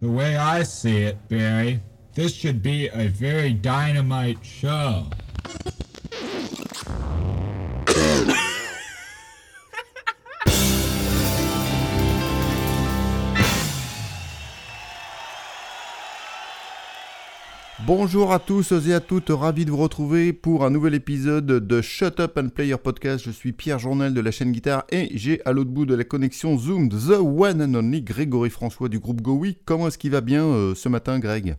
The way I see it, Barry, this should be a very dynamite show. Bonjour à tous et à toutes, ravi de vous retrouver pour un nouvel épisode de Shut Up and Play Your Podcast. Je suis Pierre Journal de la chaîne Guitare et j'ai à l'autre bout de la connexion Zoom The One and Only Grégory François du groupe GoWi. Comment est-ce qu'il va bien euh, ce matin, Greg?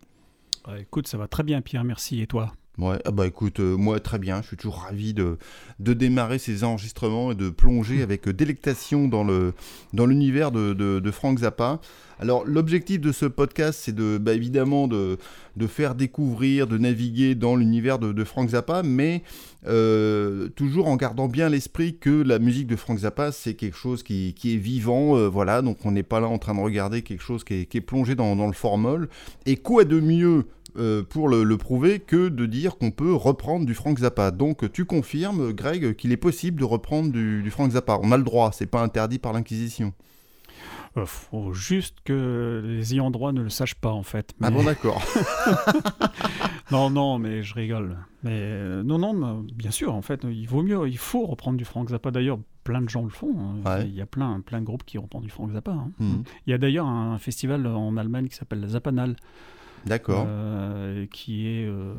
Écoute, ça va très bien, Pierre, merci. Et toi? Ouais, ah bah écoute, euh, moi très bien, je suis toujours ravi de, de démarrer ces enregistrements et de plonger avec délectation dans le dans l'univers de, de, de Frank Zappa. Alors l'objectif de ce podcast, c'est de bah, évidemment de, de faire découvrir, de naviguer dans l'univers de, Frank Zappa, mais euh, toujours en gardant bien l'esprit que la musique de Frank Zappa, c'est quelque chose qui, qui est vivant, euh, voilà, donc on n'est pas là en train de regarder quelque chose qui est, qui est plongé dans, dans le formol. Et quoi de mieux euh, pour le, le, prouver que de dire qu'on peut reprendre du Frank Zappa. Donc tu confirmes, Greg, qu'il est possible de reprendre du, du Frank Zappa. On a le droit, c'est pas interdit par l'Inquisition. Euh, faut juste que les ayants droit ne le sachent pas en fait. Mais... Ah bon d'accord. non non mais je rigole. Mais euh, non non bien sûr en fait il vaut mieux il faut reprendre du Frank Zappa d'ailleurs plein de gens le font. Hein. Ouais. Il y a plein plein de groupes qui reprennent du Frank Zappa. Hein. Mhm. Il y a d'ailleurs un festival en Allemagne qui s'appelle Zappanal. D'accord. Euh, qui est euh,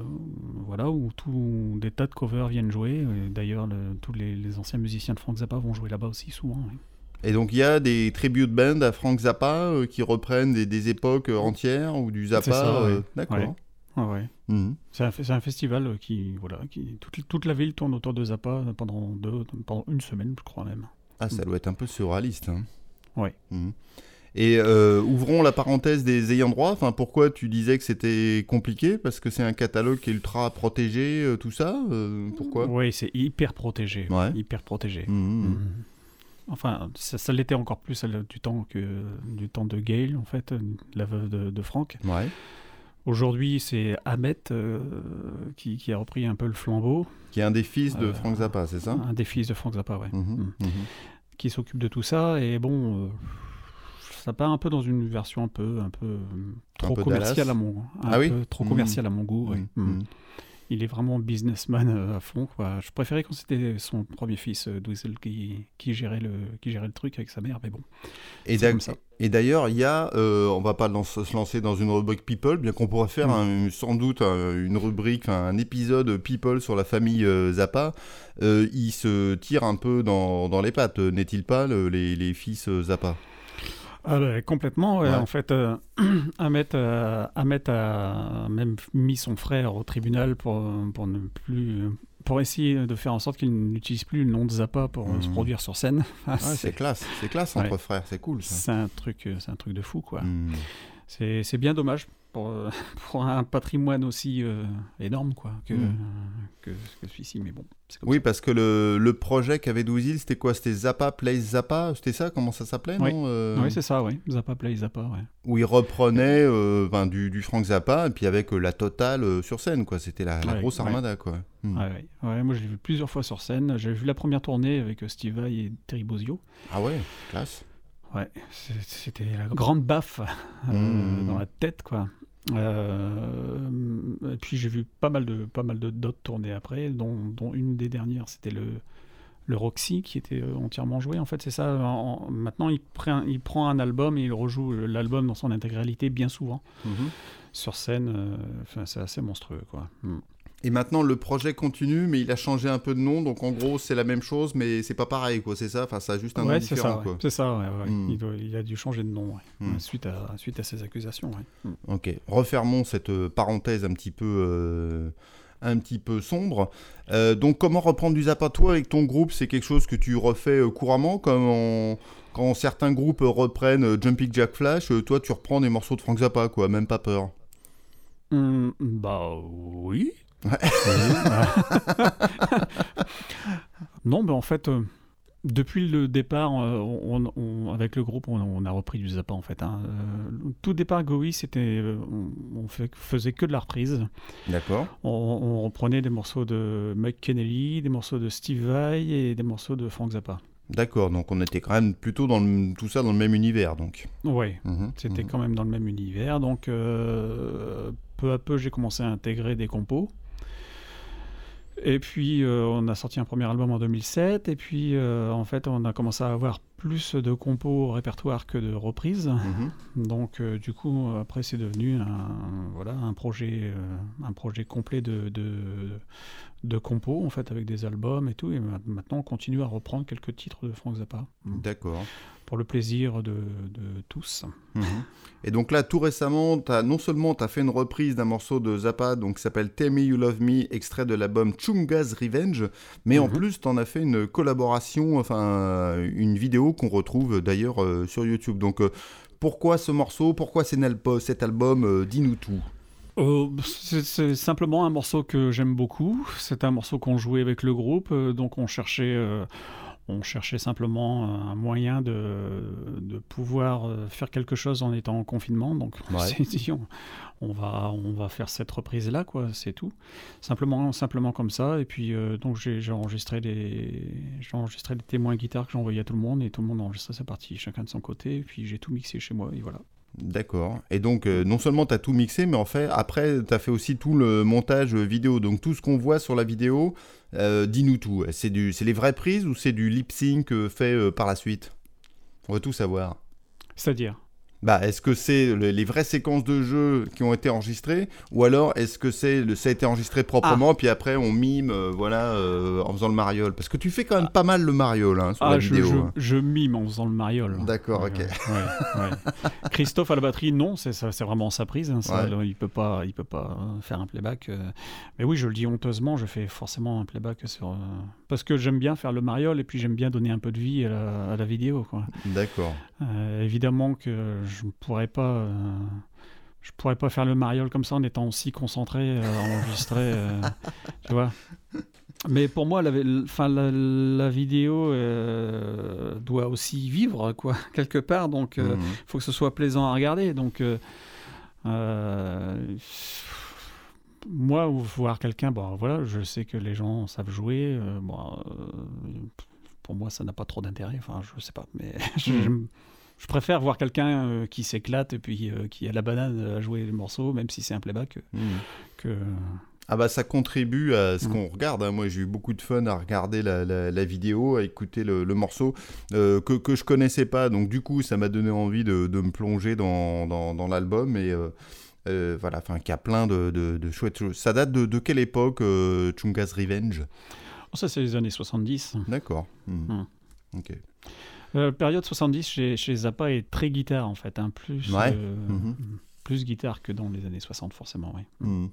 voilà où tout des tas de covers viennent jouer. D'ailleurs, le- tous les, les anciens musiciens de Frank Zappa vont jouer là-bas aussi souvent. oui. Et donc il y a des tribute bands à Frank Zappa euh, qui reprennent des, des époques euh, entières ou du Zappa. C'est ça, ouais. D'accord. Ouais. Mhm. C'est un, festival qui voilà qui toute, toute la ville tourne autour de Zappa pendant deux pendant une semaine, je crois même. Ah ça doit être un peu surréaliste. Hein. Ouais. Mhm. Et euh, ouvrons la parenthèse des ayants droit. Enfin, pourquoi tu disais que c'était compliqué? Parce que c'est un catalogue qui est ultra protégé, euh, tout ça Euh, Pourquoi? Oui, c'est hyper protégé. Ouais. Hyper protégé. Mhm. Mhm. Enfin, ça, ça l'était encore plus du temps que du temps de Gail en fait, la veuve de, de Frank. Ouais. Aujourd'hui, c'est Ahmet qui, qui a repris un peu le flambeau, Qui est un des fils de Frank Zappa, c'est ça? un des fils de Frank Zappa. Mhm. qui s'occupe de tout ça. Et bon, ça part un peu dans une version un peu, un peu euh, trop peu commerciale Dallas. à mon, un Ah oui trop commerciale à mon goût. ouais. Il est vraiment businessman euh, à fond. Quoi. Je préférais quand c'était son premier fils, euh, Dweezil, qui, qui, gérait le, qui gérait le truc avec sa mère, mais bon. Et et d'ailleurs, il y a, euh, on va pas se lancer dans une rubrique People, bien qu'on pourrait faire Mm. un- sans doute un- une rubrique, un épisode People sur la famille euh, Zappa. Euh, il se tire un peu dans, dans les pattes, n'est-il pas, le- les, les fils Zappa? Ah, bah, complètement, ouais. Ouais. en fait, euh, Ahmet, euh, Ahmet a même mis son frère au tribunal pour, pour ne plus pour essayer de faire en sorte qu'il n'utilise plus le nom de Zappa pour euh, se Mhm. produire sur scène. Ah, Ouais, c'est- classe, c'est classe entre frères, c'est cool c'est un truc, euh, c'est un truc de fou, quoi. C'est c'est bien dommage pour, euh, pour un patrimoine aussi euh, énorme, quoi, que, Mm. que, que celui-ci. Mais bon, Oui, parce que le, le projet qu'avait Douzil, c'était quoi? C'était Zappa Plays Zappa? C'était ça Comment ça s'appelait Oui. Euh? Oui, c'est ça, oui. Zappa play Zappa, ouais. Où il reprenait euh, ben, du, du Frank Zappa, et puis avec euh, la totale euh, sur scène, quoi. C'était la, la Ouais, grosse ouais. armada, quoi. Mm. Ouais, moi, je l'ai vu plusieurs fois sur scène. J'ai vu la première tournée avec euh, Steve Vai et Terry Bozzio. Ah ouais, classe. Ouais, c'était la grande baffe euh, Mmh. dans la tête, quoi. Euh, et puis j'ai vu pas mal de pas mal de d'autres tournées après, dont, dont une des dernières, c'était le le Roxy qui était euh, entièrement joué. En fait, c'est ça. en- en- maintenant, il prend il prend un album et il rejoue l'album dans son intégralité bien souvent Mhm. sur scène. euh, c'est assez monstrueux, quoi. Mm. Et maintenant, le projet continue, mais il a changé un peu de nom, donc en gros, c'est la même chose, mais c'est pas pareil, quoi. C'est ça? Enfin, ça a juste un nom Ouais, c'est différent, ça. quoi. ouais. C'est ça. ouais, ouais. Mm. Il, doit- il a dû changer de nom ouais, Mm. suite à suite à ces accusations. ouais. Mm. Ok, refermons cette euh, parenthèse un petit peu, euh, un petit peu sombre. Euh, donc, comment reprendre du Zappa toi avec ton groupe? C'est quelque chose que tu refais couramment, comme en- quand certains groupes reprennent Jumping Jack Flash, toi tu reprends des morceaux de Frank Zappa, quoi, même pas peur. Hum, bah oui. Ouais. non, mais en fait, euh, depuis le départ, euh, on, on- avec le groupe, on, on a repris du Zappa en fait. hein. Euh, tout départ, Goï, c'était, euh, on, fait- faisait que de la reprise. D'accord. On, on reprenait des morceaux de Mike Kennelly, des morceaux de Steve Vai et des morceaux de Frank Zappa. D'accord, donc on était quand même plutôt dans le- tout ça dans le même univers, donc. Oui, Mhm, c'était mhm. quand même dans le même univers. Donc, euh, peu à peu, j'ai commencé à intégrer des compos. Et puis, euh, on a sorti un premier album en 2007. Et puis, euh, en fait, on a commencé à avoir plus de compos au répertoire que de reprises. Mhm. Donc, euh, du coup, après, c'est devenu un, voilà, un, projet, un projet complet de, de, de compos, en fait, avec des albums et tout. Et ma- maintenant, on continue à reprendre quelques titres de Frank Zappa. D'accord. Pour le plaisir de, de tous. Mhm. Et donc là, tout récemment, as, non seulement tu as fait une reprise d'un morceau de Zappa donc, qui s'appelle Tell Me You Love Me, extrait de l'album Chunga's Revenge, mais en Mhm. plus, tu en as fait une collaboration, enfin une vidéo qu'on retrouve d'ailleurs euh, sur YouTube. Donc euh, pourquoi ce morceau? Pourquoi cet albo- cet album Euh, Dis-nous tout. Euh, c'est simplement un morceau que j'aime beaucoup. C'est un morceau qu'on jouait avec le groupe, euh, donc on cherchait, euh, on cherchait simplement un moyen de, de pouvoir euh, faire quelque chose en étant en confinement. Donc on Ouais. s'est dit, on, on va, on va faire cette reprise là, quoi. C'est tout. Simplement, simplement comme ça. Et puis euh, donc j'ai enregistré les, j'ai enregistré les témoins guitare que j'ai envoyés à tout le monde et tout le monde a enregistré sa partie, chacun de son côté. Et puis j'ai tout mixé chez moi et voilà. D'accord. Et donc, euh, non seulement tu as tout mixé, mais en fait, après, tu as fait aussi tout le montage vidéo. Donc, tout ce qu'on voit sur la vidéo, euh, dis-nous tout. C'est du, c'est les vraies prises ou c'est du lip sync euh, fait par la suite? On veut tout savoir. C'est-à-dire? Bah, est-ce que c'est le- les vraies séquences de jeu qui ont été enregistrées ou alors est-ce que c'est le, ça a été enregistré proprement puis après on mime euh, voilà euh, en faisant le mariole? Parce que tu fais quand même pas mal le mariole hein, sur la Ah, je, vidéo. je, hein. je mime en faisant le mariole. D'accord, Ouais, ok. ouais, ouais, ouais. Christophe à la batterie, non, c'est ça- c'est vraiment sa prise. hein, ça, il peut pas, il peut pas euh, faire un playback. euh. Mais oui, je le dis honteusement, je fais forcément un playback sur parce que j'aime bien faire le mariole et puis j'aime bien donner un peu de vie à la, à la vidéo. D'accord. Euh, évidemment que je ne pourrais pas. euh, je pourrais pas faire le mariole comme ça en étant aussi concentré euh, à enregistrer, euh, tu vois. Mais pour moi, la, enfin, la, la vidéo euh, doit aussi vivre, quoi, quelque part. Donc, il Mhm. faut que ce soit plaisant à regarder. Donc, euh, euh, moi, ou voir quelqu'un, bon, voilà, je sais que les gens savent jouer. euh, bon, euh, pour moi, ça n'a pas trop d'intérêt. Enfin, je sais pas, mais je, Mhm. je- je préfère voir quelqu'un euh, qui s'éclate et puis euh, qui a la banane à jouer le morceau, même si c'est un playback, euh, Mhm. que Ah bah ça contribue à ce Mm. qu'on regarde. hein. Moi j'ai eu beaucoup de fun à regarder la, la- la vidéo, à écouter le, le morceau euh, que, que je connaissais pas. Donc du coup ça m'a donné envie de, de me plonger dans, dans, dans l'album et euh, euh, voilà, enfin qu'il y a plein de, de, de chouettes choses. Ça date de, de quelle époque euh, Chunga's Revenge? Oh, ça, c'est les années 70. D'accord. Mm. Mm. Ok. Euh, période 70 chez, chez Zappa est très guitare en fait, hein, plus, Ouais. euh, Mhm. plus guitare que dans les années 60 forcément. Oui.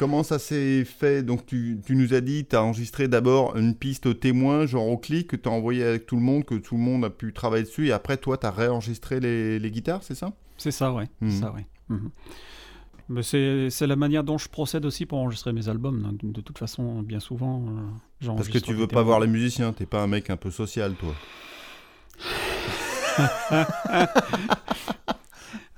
Comment ça s'est fait? Donc tu, tu nous as dit, tu as enregistré d'abord une piste témoin, genre au clic, que tu as envoyé avec tout le monde, que tout le monde a pu travailler dessus, et après toi tu as réenregistré les, les guitares, c'est ça? C'est ça, ouais. C'est ça, ouais. Mhm. Mais c'est la manière dont je procède aussi pour enregistrer mes albums. De, de toute façon, bien souvent, euh, Parce que tu veux pas voir les musiciens, t'es pas un mec un peu social toi.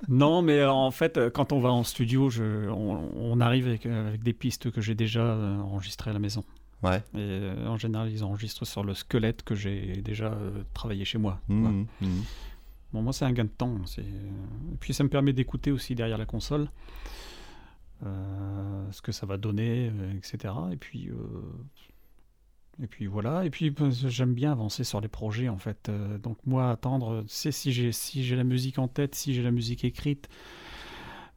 Non, mais euh, en fait, euh, quand on va en studio, je, on, on arrive avec, euh, avec des pistes que j'ai déjà enregistrées à la maison. Ouais. Et euh, en général, ils enregistrent sur le squelette que j'ai déjà euh, travaillé chez moi. Mhm, mhm. Bon, moi, c'est un gain de temps. c'est- Et puis, ça me permet d'écouter aussi derrière la console euh, ce que ça va donner, etc. Et puis, et puis voilà. Et puis, ben, j'aime bien avancer sur les projets, en fait. Euh, donc, moi, attendre, c'est si j'ai si j'ai la musique en tête, si j'ai la musique écrite.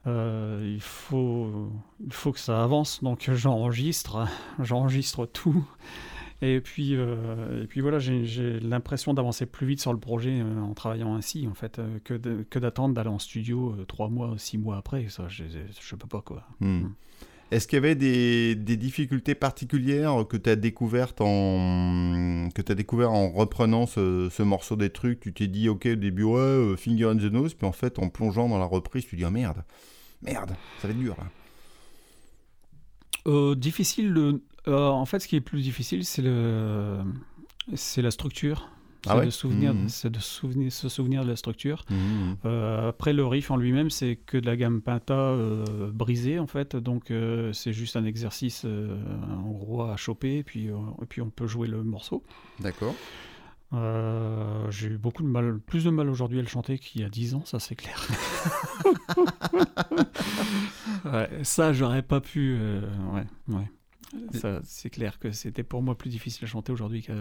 euh, il, faut, il faut que ça avance, donc j'enregistre, j'enregistre tout. Et puis, euh, et puis voilà, j'ai l'impression d'avancer plus vite sur le projet en travaillant ainsi, en fait, que d'attendre d'aller en studio trois mois, six mois après. Ça, je, je peux pas, quoi. Mhm. Est-ce qu'il y avait des, difficultés particulières que tu as découvertes en que en reprenant ce, ce morceau des trucs? Tu t'es dit OK au début ouais euh, finger in the nose puis en fait en plongeant dans la reprise tu dis oh merde. Merde, ça va être dur là. Euh, difficile. Euh, en fait, ce qui est plus difficile, c'est le, c'est la structure. C'est Ah ouais? de, souvenir, c'est de souvenir, se souvenir de la structure. Mhm. Euh, après, le riff en lui-même, c'est que de la gamme Penta euh, brisée, en fait. Donc, euh, c'est juste un exercice, en gros, à choper. Et puis, et puis, on peut jouer le morceau. D'accord. Euh, J'ai eu beaucoup de mal, plus de mal aujourd'hui à le chanter qu'il y a 10 ans, ça c'est clair. Ouais, ça, j'aurais pas pu. euh, ouais, ouais. Ça, c'est clair que c'était pour moi plus difficile à chanter aujourd'hui qu'il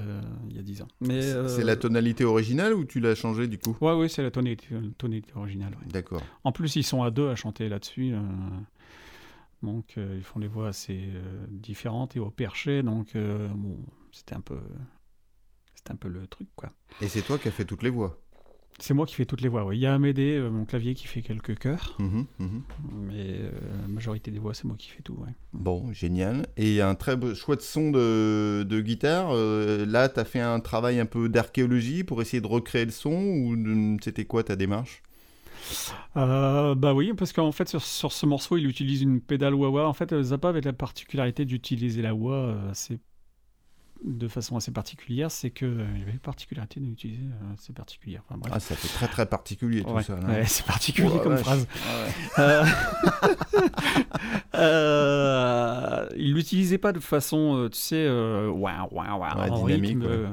y a 10 ans. Mais euh, C'est la tonalité originale ou tu l'as changé du coup? Ouais, oui, c'est la tonalité, tonalité originale. ouais. D'accord. En plus, ils sont à deux à chanter là-dessus. euh, donc, euh, ils font des voix assez euh, différentes et au perché. Donc, euh, bon, c'était un peu. C'était un peu le truc, quoi. Et c'est toi qui as fait toutes les voix? C'est moi qui fais toutes les voix. Il y a Amédée, euh, mon clavier, qui fait quelques chœurs. Mhm, mhm. Mais euh, la majorité des voix, c'est moi qui fais tout. ouais. Bon, génial. Et un très beau, chouette son de, de guitare. euh, là, tu as fait un travail un peu d'archéologie pour essayer de recréer le son ou c'était quoi ta démarche? Euh, bah oui, parce qu'en fait, sur, sur ce morceau, il utilise une pédale wah-wah. En fait, Zappa avait la particularité d'utiliser la wah assez- de façon assez particulière. C'est que euh, il avait la particularité d'utiliser euh. Enfin, bref. Ah, ça fait très très particulier tout Ouais, ça. ouais, c'est particulier Oh comme vache. phrase. Ah ouais. Il l'utilisait pas de façon, euh, tu sais, euh, ouah, ouah, ouah, Ouais, en dynamique, rythme, ouais. euh,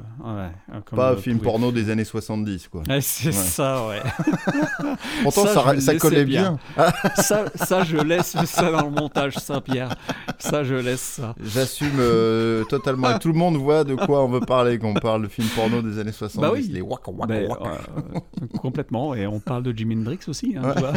ouais, euh, comme, Pas film porno des années 70, quoi. C'est ça, ouais. Pourtant, Ça, ça, collait bien. bien. ça, ça, je laisse ça dans le montage, Saint-Pierre. Ça, je laisse ça. J'assume euh, totalement. Et tout le monde voit de quoi on veut parler quand on parle de film porno des années 70. Bah oui. Les waka waka Ben, waka. euh, complètement. Et on parle de Jimi Hendrix aussi, hein, Ouais. tu vois.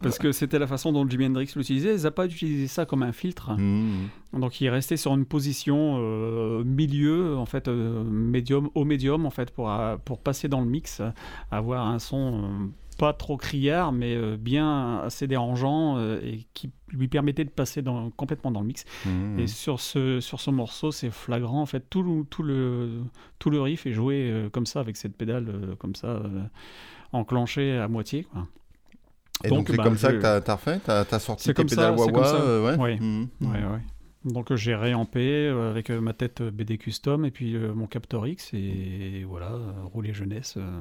Parce que c'était la façon dont Jimi Hendrix l'utilisait. Zappa utilisait ça comme un filtre. Mhm. Donc il restait sur une position euh, milieu, en fait, euh, médium, au médium, en fait, pour, euh, pour passer dans le mix, avoir un son euh, pas trop criard, mais bien assez dérangeant et qui lui permettait de passer dans, complètement dans le mix. Mhm. Et sur ce, sur ce morceau, c'est flagrant, en fait, tout le, tout le, tout le riff est joué comme ça, avec cette pédale comme ça, enclenchée à moitié. Quoi. Et donc, c'est bah, comme ça je- que t'as as refait T'as as sorti tes comme ça, pédales ça. euh, ouais Ouais. Mhm. Ouais, ouais. Donc euh, j'ai réampé euh, avec euh, ma tête BD Custom et puis euh, mon Captor X et voilà, rouler jeunesse, euh,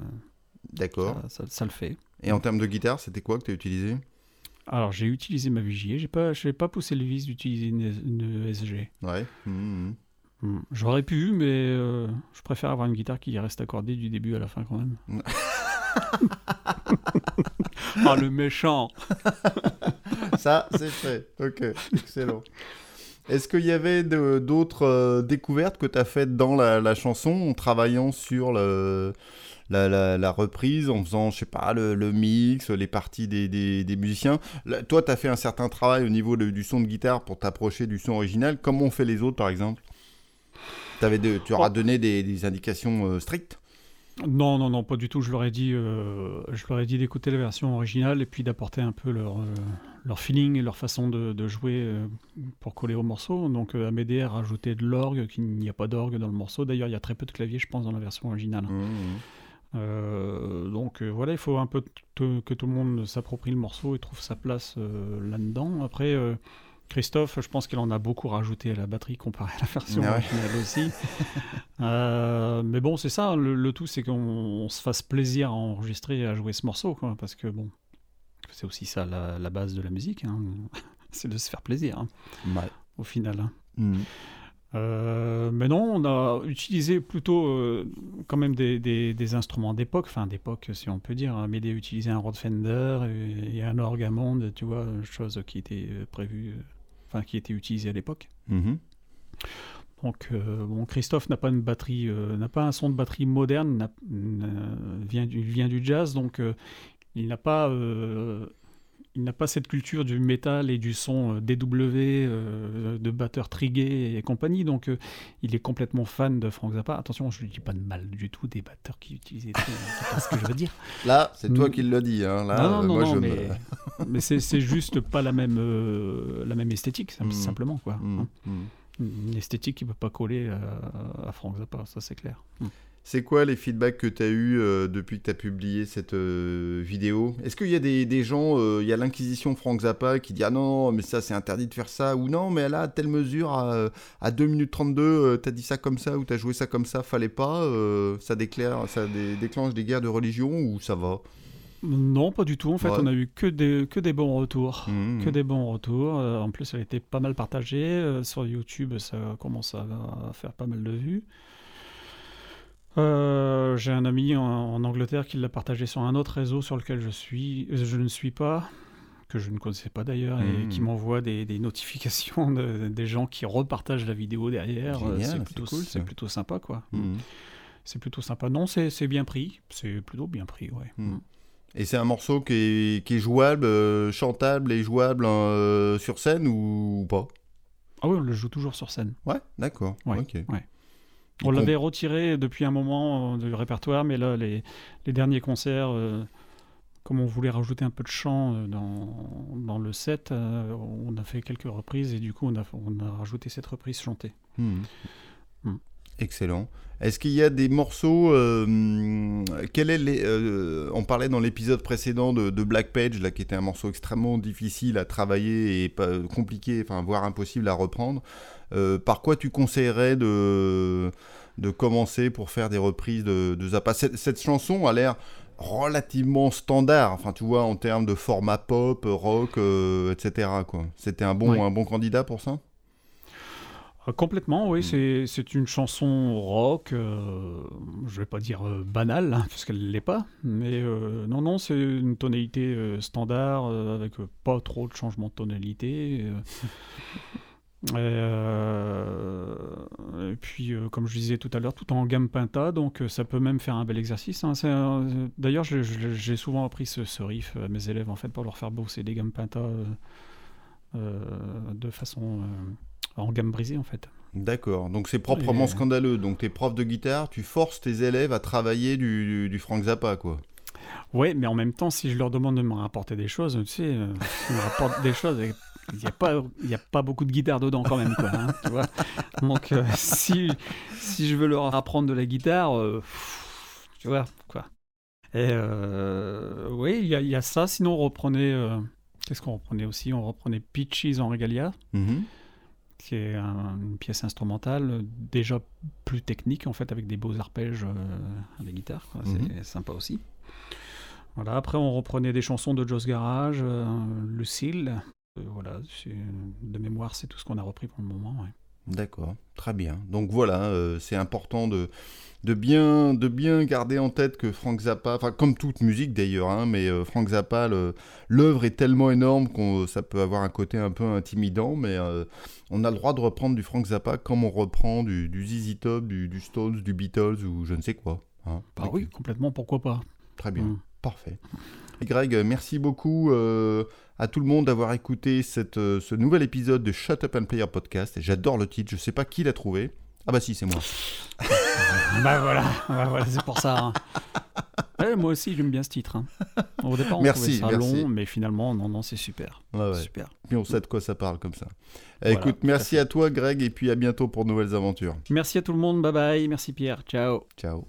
D'accord. ça, ça- ça le fait. Et en termes de guitare, c'était quoi que tu as utilisé? Alors j'ai utilisé ma VJ, j'ai pas, pas poussé le vice d'utiliser une, une SG. Ouais. Mhm. Hmm. J'aurais pu, mais je préfère avoir une guitare qui reste accordée du début à la fin quand même. ah le méchant Ça, c'est fait. Ok, excellent. Est-ce qu'il y avait d'autres euh, découvertes que tu as faites dans la, la chanson en travaillant sur le, la, la- la reprise, en faisant, je sais pas, le, le mix, les parties des, des- des musiciens? Là, Toi, tu as fait un certain travail au niveau de- du son de guitare pour t'approcher du son original. Comment ont fait les autres, par exemple? De- Tu auras Oh. donné des, des indications euh, strictes? Non, non, non, pas du tout. Je leur ai dit, euh, je leur ai dit d'écouter la version originale et puis d'apporter un peu leur, euh, leur feeling et leur façon de, de jouer euh, pour coller au morceau. Donc Amédée a rajouté de l'orgue, qu'il n'y a pas d'orgue dans le morceau. D'ailleurs, il y a très peu de clavier, je pense, dans la version originale. Mhm. Euh, donc voilà, il faut un peu que tout le monde s'approprie le morceau et trouve sa place là-dedans. Après, Christophe, je pense qu'il en a beaucoup rajouté à la batterie comparé à la version Ah ouais. originale aussi. Euh, mais bon, c'est ça, le, le tout, c'est qu'on on se fasse plaisir à enregistrer et à jouer ce morceau, quoi, parce que bon, c'est aussi ça la, la base de la musique, hein. c'est de se faire plaisir, hein, Ouais. au final. hein. Mhm. Euh, mais non, on a utilisé plutôt euh, quand même des, des- des instruments d'époque, enfin d'époque si on peut dire. Amédée a utilisé un Rode Fender et, et un orgue Hammond, tu vois, chose qui était prévue, enfin qui était utilisée à l'époque. Mhm. Donc euh, bon, Christophe n'a pas une batterie, euh, n'a pas un son de batterie moderne, n'a- vient du, vient du jazz, donc euh, il n'a pas il n'a pas cette culture du métal et du son euh, DW, euh, de batteur trigué et compagnie, donc euh, il est complètement fan de Frank Zappa. Attention, je ne dis pas de mal du tout des batteurs qui utilisaient, c'est pas ce que je veux dire. Là, c'est toi Mm. qui l'as dit. Hein. Là, non, non, non, moi, non, je mais, me... mais c'est juste pas la même, euh, la même esthétique, Mm. simplement. Quoi, Mhm. hein. Mhm. Une esthétique qui ne peut pas coller à, à Frank Zappa, ça c'est clair. C'est quoi les feedbacks que tu as eu euh, depuis que tu as publié cette euh, vidéo? Est-ce qu'il y a des, des gens, euh, il y a l'Inquisition Frank Zappa qui dit Ah non, mais ça c'est interdit de faire ça, ou non, mais là, à telle mesure, à, à 2 minutes 32, tu as dit ça comme ça, ou tu as joué ça comme ça, fallait pas Ça, déclare, ça dé- déclenche des guerres de religion, ou ça va? Non, pas du tout. En fait, Ouais. on a eu que des, que des bons retours. Que des bons retours. Euh, en plus, elle a été pas mal partagée. Sur YouTube, ça commence à, à faire pas mal de vues. Euh, J'ai un ami en, en Angleterre qui l'a partagé sur un autre réseau sur lequel je suis, euh, je ne suis pas, que je ne connaissais pas d'ailleurs, et qui m'envoie des, des notifications de- des gens qui repartagent la vidéo derrière. Euh, C'est plutôt, cool, plutôt sympa, quoi. Mhm. C'est plutôt sympa. Non, c'est bien pris. C'est plutôt bien pris, ouais. Mhm. Et c'est un morceau qui est, qui est jouable, euh, chantable et jouable euh, sur scène ou pas? Ah oui, on le joue toujours sur scène. Ouais, d'accord. Ouais. On l'avait retiré depuis un moment euh, du répertoire, mais là, les, les derniers concerts, euh, comme on voulait rajouter un peu de chant euh, dans, dans le set, euh, on a fait quelques reprises et du coup, on a, on a rajouté cette reprise chantée. Mhm. Mhm. Excellent. Est-ce qu'il y a des morceaux euh, quel est les, euh, On parlait dans l'épisode précédent de, de Black Page, là, qui était un morceau extrêmement difficile à travailler et pas, compliqué, enfin voire impossible à reprendre. Euh, par quoi tu conseillerais de, de commencer pour faire des reprises de, de Zappa? Cette, cette chanson a l'air relativement standard, enfin tu vois, en termes de format pop, rock, euh, etc. quoi. C'était un bon, un bon candidat pour ça? Complètement, oui, Mhm. c'est- c'est une chanson rock, euh, je vais pas dire euh, banale, hein, puisqu'elle ne l'est pas, mais euh, non, non, c'est une tonalité standard, avec pas trop de changement de tonalité. Et, et puis, comme je disais tout à l'heure, tout en gamme penta, donc ça peut même faire un bel exercice. hein. D'ailleurs, j'ai souvent appris ce, ce riff à mes élèves, en fait, pour leur faire bosser des gammes penta de façon en gamme brisée, en fait. D'accord, donc c'est proprement Et- scandaleux. Donc t'es prof de guitare, tu forces tes élèves à travailler du, du, du Frank Zappa, quoi. Ouais, mais en même temps, si je leur demande de me rapporter des choses, tu sais, euh, ils me rapportent des choses, il n'y a, pas- y a pas beaucoup de guitare dedans quand même, quoi, hein, tu vois. Donc, euh, si, si je veux leur apprendre de la guitare, euh, pff, tu vois, quoi. Et euh, oui, il y, a- il y a ça. Sinon, on reprenait... Qu'est-ce qu'on reprenait aussi? On reprenait Peaches en Regalia, Mhm. Qui est un- une pièce instrumentale euh, déjà plus technique, en fait, avec des beaux arpèges euh, à la guitare. C'est Mhm. sympa aussi. Voilà, après, on reprenait des chansons de Joss Garage, euh, Lucille. Euh, voilà, c'est- de mémoire, c'est tout ce qu'on a repris pour le moment. ouais. D'accord, très bien. Donc voilà, euh, c'est important de, de, bien, de bien garder en tête que Frank Zappa, enfin comme toute musique d'ailleurs, hein, mais euh, Frank Zappa, l'œuvre est tellement énorme que ça peut avoir un côté un peu intimidant, mais euh, on a le droit de reprendre du Frank Zappa comme on reprend du, du ZZ Top, du, du Stones, du Beatles ou je ne sais quoi. hein. Bah oui, complètement, pourquoi pas. Très bien. Mm. Parfait. Greg, merci beaucoup euh, à tout le monde d'avoir écouté cette, euh, ce nouvel épisode de Shut Up and Play Your Podcast. J'adore le titre, je sais pas qui l'a trouvé. Ah bah si, c'est moi. bah voilà, bah voilà, c'est pour ça. hein. Ouais, moi aussi, j'aime bien ce titre. hein. Au départ, on Merci, trouvait ça merci. long, mais finalement, non, non, c'est super. Ouais. Super. Puis on sait de quoi ça parle comme ça. Eh, Voilà, Écoute, à merci fait. à toi Greg et puis à bientôt pour de nouvelles aventures. Merci à tout le monde, bye bye, merci Pierre, ciao. Ciao.